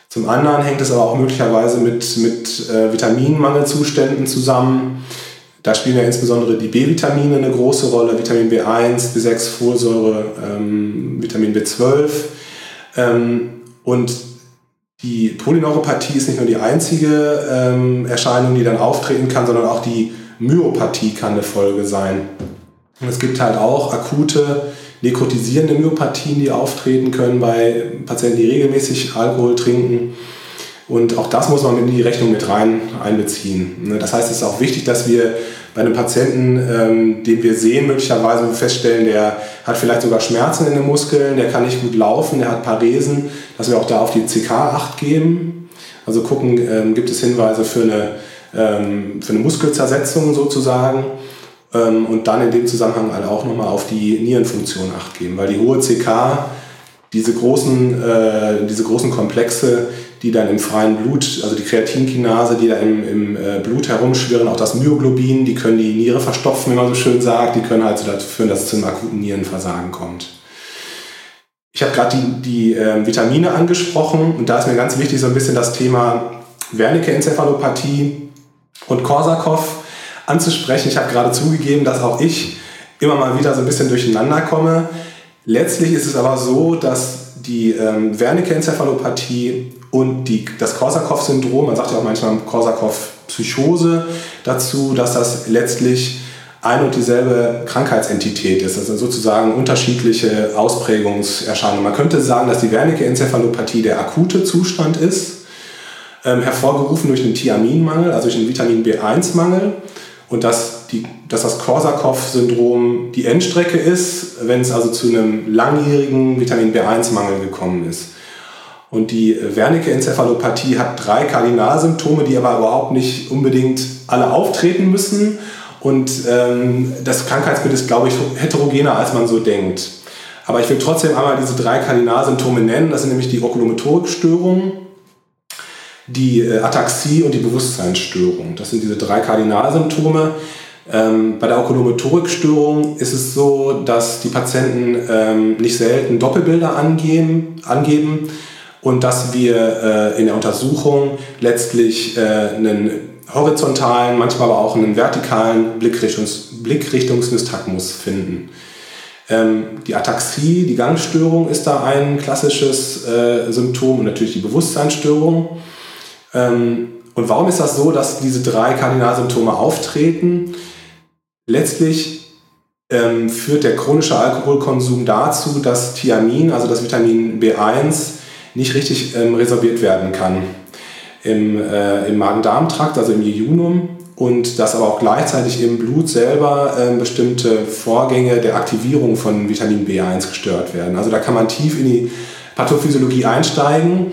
Zum anderen hängt es aber auch möglicherweise mit, mit äh, Vitaminmangelzuständen zusammen. Da spielen ja insbesondere die B-Vitamine eine große Rolle, Vitamin B1, B6, Folsäure, ähm, Vitamin B12. Ähm, und die Polyneuropathie ist nicht nur die einzige ähm, Erscheinung, die dann auftreten kann, sondern auch die Myopathie kann eine Folge sein. Und es gibt halt auch akute nekrotisierende Myopathien, die auftreten können bei Patienten, die regelmäßig Alkohol trinken. Und auch das muss man in die Rechnung mit rein einbeziehen. Ne, das heißt, es ist auch wichtig, dass wir bei einem Patienten, ähm, den wir sehen, möglicherweise feststellen, der hat vielleicht sogar Schmerzen in den Muskeln, der kann nicht gut laufen, der hat Paresen, dass wir auch da auf die CK acht geben. Also gucken, ähm, gibt es Hinweise für eine, ähm, für eine Muskelzersetzung sozusagen. ähm, und dann in dem Zusammenhang halt auch nochmal auf die Nierenfunktion acht geben, weil die hohe CK, diese großen, äh, diese großen Komplexe, die dann im freien Blut, also die Kreatinkinase, die da im, im äh, Blut herumschwirren, auch das Myoglobin, die können die Niere verstopfen, wie man so schön sagt, die können halt so dazu führen, dass es zu einem akuten Nierenversagen kommt. Ich habe gerade die, die äh, Vitamine angesprochen und da ist mir ganz wichtig so ein bisschen das Thema Wernicke-Enzephalopathie und Korsakow anzusprechen. Ich habe gerade zugegeben, dass auch ich immer mal wieder so ein bisschen durcheinander komme. Letztlich ist es aber so, dass die ähm, Wernicke-Enzephalopathie und die, das Korsakow-Syndrom, man sagt ja auch manchmal Korsakow-Psychose dazu, dass das letztlich ein und dieselbe Krankheitsentität ist. Das sind sozusagen unterschiedliche Ausprägungserscheinungen. Man könnte sagen, dass die Wernicke-Enzephalopathie der akute Zustand ist, ähm, hervorgerufen durch einen Thiaminmangel, also durch einen Vitamin B1-Mangel. Und dass, die, dass das Korsakow-Syndrom die Endstrecke ist, wenn es also zu einem langjährigen Vitamin B1-Mangel gekommen ist. Und die Wernicke-Enzephalopathie hat drei Kardinalsymptome, die aber überhaupt nicht unbedingt alle auftreten müssen. Und ähm, das Krankheitsbild ist, glaube ich, heterogener, als man so denkt. Aber ich will trotzdem einmal diese drei Kardinalsymptome nennen. Das sind nämlich die Okulomotorikstörungen, die äh, Ataxie und die Bewusstseinsstörung. Das sind diese drei Kardinalsymptome. Ähm, bei der Okulomotorikstörung ist es so, dass die Patienten ähm, nicht selten Doppelbilder angeben, angeben und dass wir äh, in der Untersuchung letztlich äh, einen horizontalen, manchmal aber auch einen vertikalen Blickrichtungs Blickrichtungsnystagmus finden. Ähm, die Ataxie, die Gangstörung ist da ein klassisches äh, Symptom und natürlich die Bewusstseinsstörung. Ähm, und warum ist das so, dass diese drei Kardinalsymptome auftreten? Letztlich ähm, führt der chronische Alkoholkonsum dazu, dass Thiamin, also das Vitamin B1, nicht richtig ähm, resorbiert werden kann im, äh, im Magen-Darm-Trakt, also im Jejunum, und dass aber auch gleichzeitig im Blut selber äh, bestimmte Vorgänge der Aktivierung von Vitamin B1 gestört werden. Also da kann man tief in die Pathophysiologie einsteigen,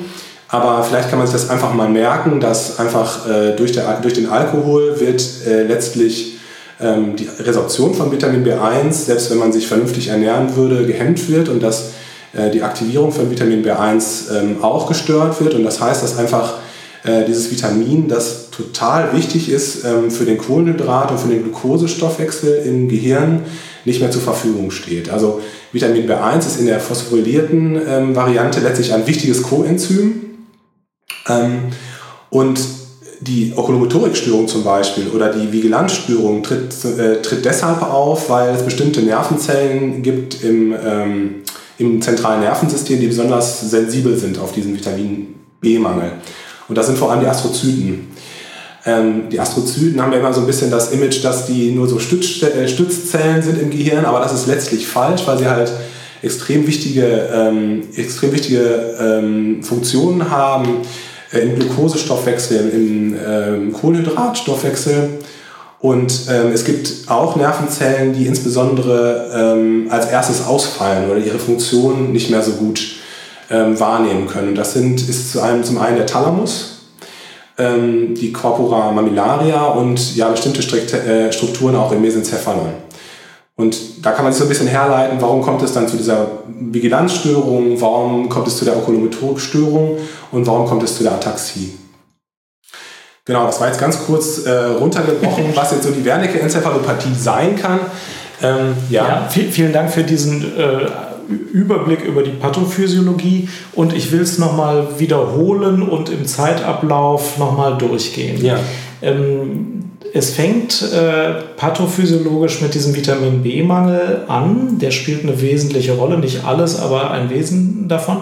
aber vielleicht kann man sich das einfach mal merken, dass einfach äh, durch, der, durch den Alkohol wird äh, letztlich ähm, die Resorption von Vitamin B1, selbst wenn man sich vernünftig ernähren würde, gehemmt wird und dass die Aktivierung von Vitamin B1 ähm, auch gestört wird. Und das heißt, dass einfach äh, dieses Vitamin, das total wichtig ist ähm, für den Kohlenhydrat- und für den Glukosestoffwechsel im Gehirn, nicht mehr zur Verfügung steht. Also Vitamin B1 ist in der phosphorylierten ähm, Variante letztlich ein wichtiges Coenzym. und die Okulomotorikstörung zum Beispiel oder die Vigilanzstörung tritt, äh, tritt deshalb auf, weil es bestimmte Nervenzellen gibt im, ähm, im zentralen Nervensystem, die besonders sensibel sind auf diesen Vitamin B-Mangel. Und das sind vor allem die Astrozyten. Ähm, die Astrozyten haben ja immer so ein bisschen das Image, dass die nur so Stütz, äh, Stützzellen sind im Gehirn, aber das ist letztlich falsch, weil sie halt extrem wichtige, ähm, extrem wichtige ähm, Funktionen haben äh, im Glukosestoffwechsel, im ähm, Kohlenhydratstoffwechsel. Und ähm, es gibt auch Nervenzellen, die insbesondere ähm, als erstes ausfallen oder ihre Funktion nicht mehr so gut ähm, wahrnehmen können. Und das sind, ist zu einem, zum einen der Thalamus, ähm, die Corpora mammillaria und ja, bestimmte äh, Strukturen auch im Mesencephalon. Und da kann man sich so ein bisschen herleiten, warum kommt es dann zu dieser Vigilanzstörung, warum kommt es zu der Okulomotorikstörung und warum kommt es zu der Ataxie. Genau, das war jetzt ganz kurz äh, runtergebrochen, <laughs> was jetzt so die Wernicke-Enzephalopathie sein kann. Ähm, ja. ja vielen Dank für diesen äh, Überblick über die Pathophysiologie und ich will es nochmal wiederholen und im Zeitablauf nochmal durchgehen. Ja. Ähm, es fängt äh, pathophysiologisch mit diesem Vitamin B-Mangel an. Der spielt eine wesentliche Rolle, nicht alles, aber ein Wesen davon.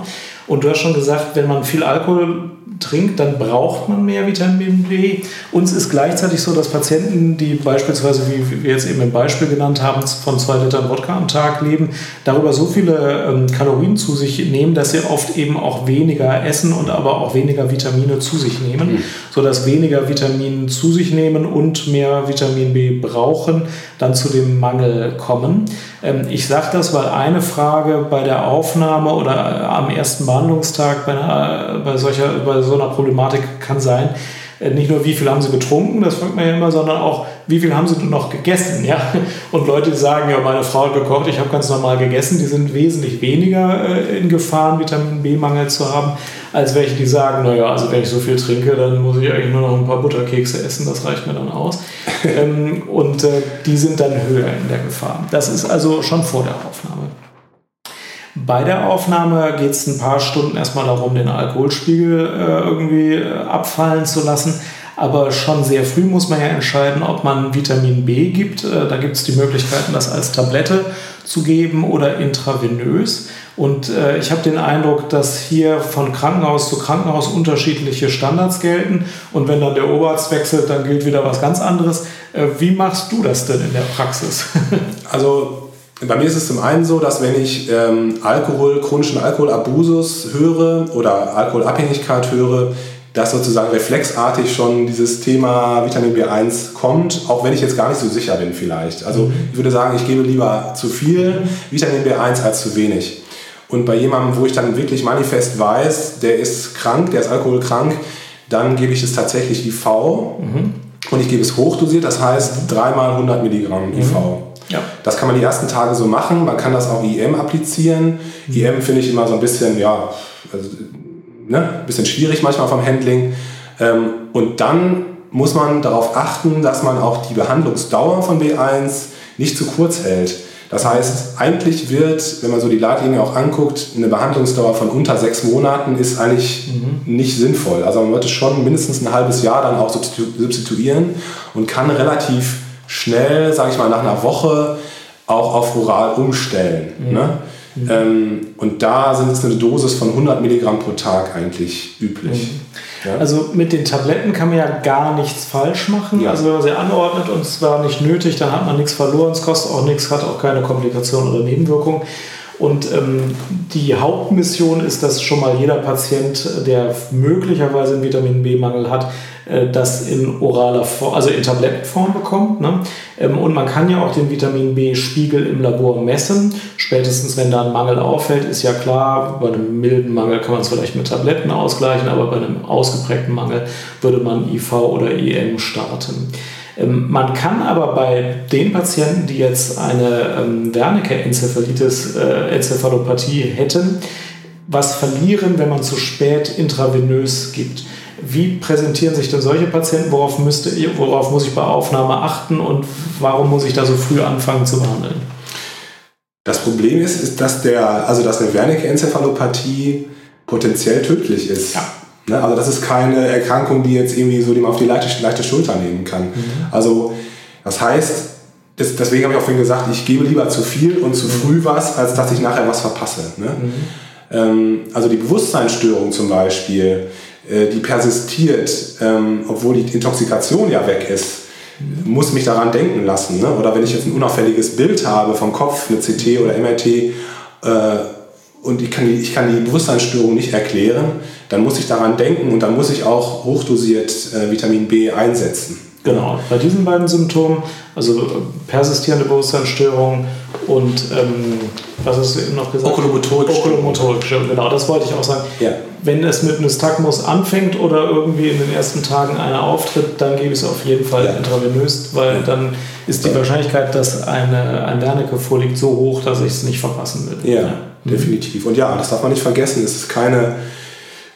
Und du hast schon gesagt, wenn man viel Alkohol trinkt, dann braucht man mehr Vitamin B. Uns ist gleichzeitig so, dass Patienten, die beispielsweise, wie wir jetzt eben im Beispiel genannt haben, von zwei Litern Wodka am Tag leben, darüber so viele ähm, Kalorien zu sich nehmen, dass sie oft eben auch weniger essen und aber auch weniger Vitamine zu sich nehmen, mhm. sodass weniger Vitamin zu sich nehmen und mehr Vitamin B brauchen, dann zu dem Mangel kommen. Ähm, ich sage das, weil eine Frage bei der Aufnahme oder äh, am ersten Behandlungstag bei, einer, bei solcher, bei so einer Problematik kann sein, Äh, nicht nur, wie viel haben sie getrunken, das fragt man ja immer, sondern auch, wie viel haben sie noch gegessen. Ja? Und Leute, die sagen, ja, meine Frau hat gekocht, ich habe ganz normal gegessen, die sind wesentlich weniger äh, in Gefahr, Vitamin B-Mangel zu haben, als welche, die sagen, naja, also wenn ich so viel trinke, dann muss ich eigentlich nur noch ein paar Butterkekse essen, das reicht mir dann aus. <laughs> ähm, und äh, die sind dann höher in der Gefahr. Das ist also schon vor der Aufnahme. Bei der Aufnahme geht es ein paar Stunden erstmal darum, den Alkoholspiegel äh, irgendwie äh, abfallen zu lassen. Aber schon sehr früh muss man ja entscheiden, ob man Vitamin B gibt. Äh, da gibt es die Möglichkeiten, das als Tablette zu geben oder intravenös. Und äh, ich habe den Eindruck, dass hier von Krankenhaus zu Krankenhaus unterschiedliche Standards gelten. Und wenn dann der Oberarzt wechselt, dann gilt wieder was ganz anderes. Äh, wie machst du das denn in der Praxis? <laughs> also bei mir ist es zum einen so, dass wenn ich ähm, Alkohol, chronischen Alkoholabusus höre oder Alkoholabhängigkeit höre, dass sozusagen reflexartig schon dieses Thema Vitamin B1 kommt, auch wenn ich jetzt gar nicht so sicher bin vielleicht. Also mhm. ich würde sagen, ich gebe lieber zu viel Vitamin B1 als zu wenig. Und bei jemandem, wo ich dann wirklich manifest weiß, der ist krank, der ist alkoholkrank, dann gebe ich es tatsächlich IV mhm. und ich gebe es hochdosiert, das heißt dreimal 100 Milligramm IV. Mhm. Ja. Das kann man die ersten Tage so machen. Man kann das auch IM applizieren. Mhm. IM finde ich immer so ein bisschen, ja, also, ne, ein bisschen schwierig manchmal vom Handling. Ähm, und dann muss man darauf achten, dass man auch die Behandlungsdauer von B1 nicht zu kurz hält. Das heißt, eigentlich wird, wenn man so die Leitlinie auch anguckt, eine Behandlungsdauer von unter sechs Monaten ist eigentlich mhm. nicht sinnvoll. Also man es schon mindestens ein halbes Jahr dann auch substituieren und kann relativ schnell, sage ich mal, nach einer Woche auch auf oral umstellen. Mhm. Ne? Mhm. Ähm, und da sind es eine Dosis von 100 Milligramm pro Tag eigentlich üblich. Mhm. Ja? Also mit den Tabletten kann man ja gar nichts falsch machen. Ja. Also wenn man sie anordnet und es war nicht nötig, dann hat man nichts verloren, es kostet auch nichts, hat auch keine Komplikationen oder Nebenwirkungen. Und ähm, die Hauptmission ist, dass schon mal jeder Patient, der möglicherweise einen Vitamin B-Mangel hat, das in oraler Form, also in Tablettenform bekommt. Ne? Ähm, und man kann ja auch den Vitamin B-Spiegel im Labor messen. Spätestens wenn da ein Mangel auffällt, ist ja klar, bei einem milden Mangel kann man es vielleicht mit Tabletten ausgleichen, aber bei einem ausgeprägten Mangel würde man IV oder EM starten. Ähm, man kann aber bei den Patienten, die jetzt eine ähm, Wernicke-Enzephalitis, äh, Enzephalopathie hätten, was verlieren, wenn man zu spät intravenös gibt. Wie präsentieren sich denn solche Patienten? Worauf, müsste, worauf muss ich bei Aufnahme achten und warum muss ich da so früh anfangen zu behandeln? Das Problem ist, ist dass, der, also dass eine Wernicke-Enzephalopathie potenziell tödlich ist. Ja. Ne? Also das ist keine Erkrankung, die jetzt irgendwie so dem auf die leichte, leichte Schulter nehmen kann. Mhm. Also das heißt, das, deswegen habe ich auch vorhin gesagt, ich gebe lieber zu viel und zu mhm. früh was, als dass ich nachher was verpasse. Ne? Mhm. Ähm, also die Bewusstseinsstörung zum Beispiel, die persistiert, ähm, obwohl die Intoxikation ja weg ist, muss mich daran denken lassen. Ne? Oder wenn ich jetzt ein unauffälliges Bild habe vom Kopf, eine CT oder MRT, äh, und ich kann, die, ich kann die Bewusstseinsstörung nicht erklären, dann muss ich daran denken und dann muss ich auch hochdosiert äh, Vitamin B einsetzen. Genau, bei diesen beiden Symptomen, also persistierende Bewusstseinsstörung und ähm, was hast du eben noch gesagt? Okulomotorik. Okulomotorik, genau, das wollte ich auch sagen. Ja. Wenn es mit Nystagmus anfängt oder irgendwie in den ersten Tagen einer auftritt, dann gebe ich es auf jeden Fall ja. intravenös, weil ja. dann ist die Wahrscheinlichkeit, dass eine, ein Wernicke vorliegt, so hoch, dass ich es nicht verpassen will. Ja, definitiv. Und ja, das darf man nicht vergessen, es ist keine äh,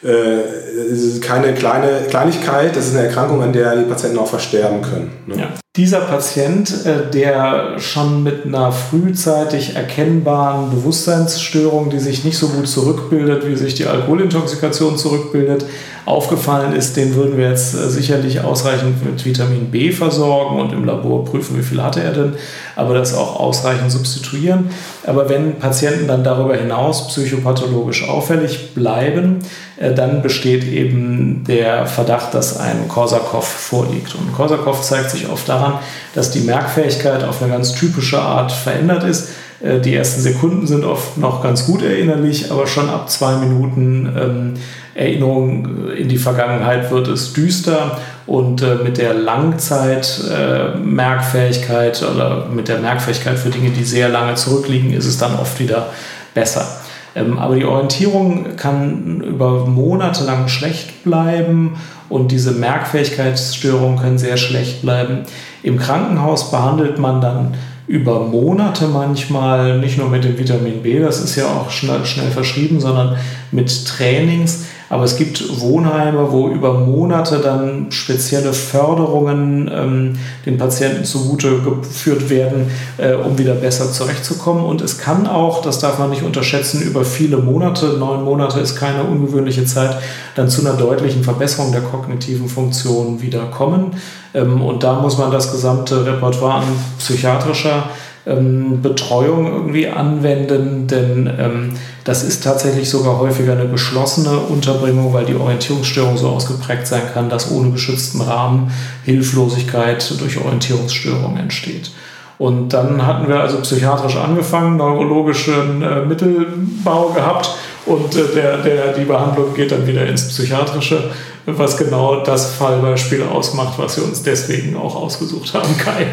es ist keine kleine Kleinigkeit, das ist eine Erkrankung, an der die Patienten auch versterben können. Ne? Ja. Dieser Patient, äh, der schon mit einer frühzeitig erkennbaren Bewusstseinsstörung, die sich nicht so gut zurückbildet, wie sich die Alkoholintoxikation zurückbildet, aufgefallen ist, den würden wir jetzt äh, sicherlich ausreichend mit Vitamin B versorgen und im Labor prüfen, wie viel hatte er denn, aber das auch ausreichend substituieren. Aber wenn Patienten dann darüber hinaus psychopathologisch auffällig bleiben, äh, dann besteht eben der Verdacht, dass ein Korsakow vorliegt. Und Korsakow zeigt sich oft daran, dass die Merkfähigkeit auf eine ganz typische Art verändert ist. Äh, die ersten Sekunden sind oft noch ganz gut erinnerlich, aber schon ab zwei Minuten ähm, Erinnerung in die Vergangenheit wird es düster und äh, mit der Langzeit-Merkfähigkeit äh, oder mit der Merkfähigkeit für Dinge, die sehr lange zurückliegen, ist es dann oft wieder besser. Ähm, aber die Orientierung kann über Monate lang schlecht bleiben und diese Merkfähigkeitsstörungen können sehr schlecht bleiben. Im Krankenhaus behandelt man dann über Monate manchmal, nicht nur mit dem Vitamin B, das ist ja auch schnell, schnell verschrieben, sondern mit Trainings aber es gibt Wohnheime, wo über Monate dann spezielle Förderungen ähm, den Patienten zugute geführt werden, äh, um wieder besser zurechtzukommen. Und es kann auch, das darf man nicht unterschätzen, über viele Monate, neun Monate ist keine ungewöhnliche Zeit, dann zu einer deutlichen Verbesserung der kognitiven Funktion wieder kommen. Ähm, und da muss man das gesamte Repertoire an psychiatrischer ähm, Betreuung irgendwie anwenden, denn ähm, das ist tatsächlich sogar häufiger eine geschlossene Unterbringung, weil die Orientierungsstörung so ausgeprägt sein kann, dass ohne geschützten Rahmen Hilflosigkeit durch Orientierungsstörung entsteht. Und dann hatten wir also psychiatrisch angefangen, neurologischen äh, Mittelbau gehabt und äh, der, der, die Behandlung geht dann wieder ins Psychiatrische, was genau das Fallbeispiel ausmacht, was wir uns deswegen auch ausgesucht haben, Kai.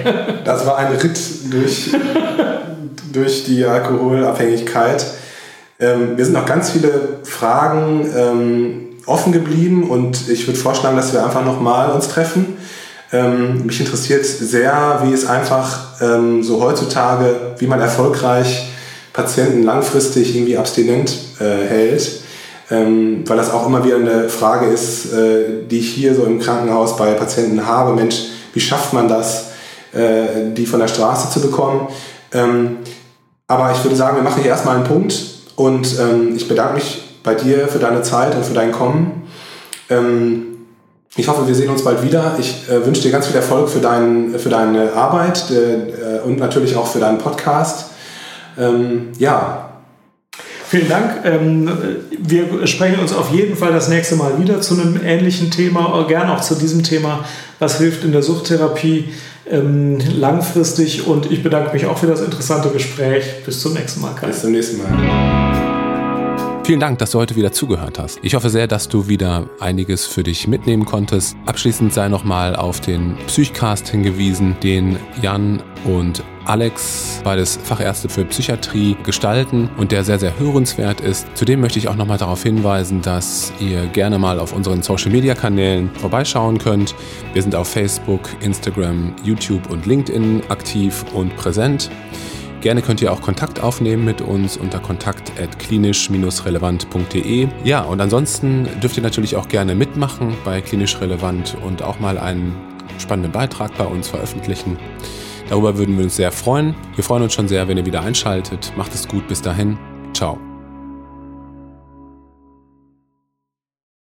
Das war ein Ritt durch, durch die Alkoholabhängigkeit. Ähm, wir sind noch ganz viele Fragen ähm, offen geblieben und ich würde vorschlagen, dass wir einfach nochmal uns treffen. Ähm, mich interessiert sehr, wie es einfach ähm, so heutzutage, wie man erfolgreich Patienten langfristig irgendwie abstinent äh, hält. Ähm, weil das auch immer wieder eine Frage ist, äh, die ich hier so im Krankenhaus bei Patienten habe. Mensch, wie schafft man das, äh, die von der Straße zu bekommen? Ähm, aber ich würde sagen, wir machen hier erstmal einen Punkt und ähm, ich bedanke mich bei dir für deine Zeit und für dein Kommen. Ähm, ich hoffe, wir sehen uns bald wieder. Ich äh, wünsche dir ganz viel Erfolg für, dein, für deine Arbeit äh, und natürlich auch für deinen Podcast. Ähm, ja. Vielen Dank. Ähm, wir sprechen uns auf jeden Fall das nächste Mal wieder zu einem ähnlichen Thema, gern auch zu diesem Thema, was hilft in der Suchttherapie ähm, langfristig. Und ich bedanke mich auch für das interessante Gespräch. Bis zum nächsten Mal. Kai. Bis zum nächsten Mal. Vielen Dank, dass du heute wieder zugehört hast. Ich hoffe sehr, dass du wieder einiges für dich mitnehmen konntest. Abschließend sei nochmal auf den Psychcast hingewiesen, den Jan und Alex, beides Fachärzte für Psychiatrie, gestalten und der sehr, sehr hörenswert ist. Zudem möchte ich auch nochmal darauf hinweisen, dass ihr gerne mal auf unseren Social-Media-Kanälen vorbeischauen könnt. Wir sind auf Facebook, Instagram, YouTube und LinkedIn aktiv und präsent. Gerne könnt ihr auch Kontakt aufnehmen mit uns unter kontakt.klinisch-relevant.de. Ja, und ansonsten dürft ihr natürlich auch gerne mitmachen bei Klinisch Relevant und auch mal einen spannenden Beitrag bei uns veröffentlichen. Darüber würden wir uns sehr freuen. Wir freuen uns schon sehr, wenn ihr wieder einschaltet. Macht es gut, bis dahin. Ciao.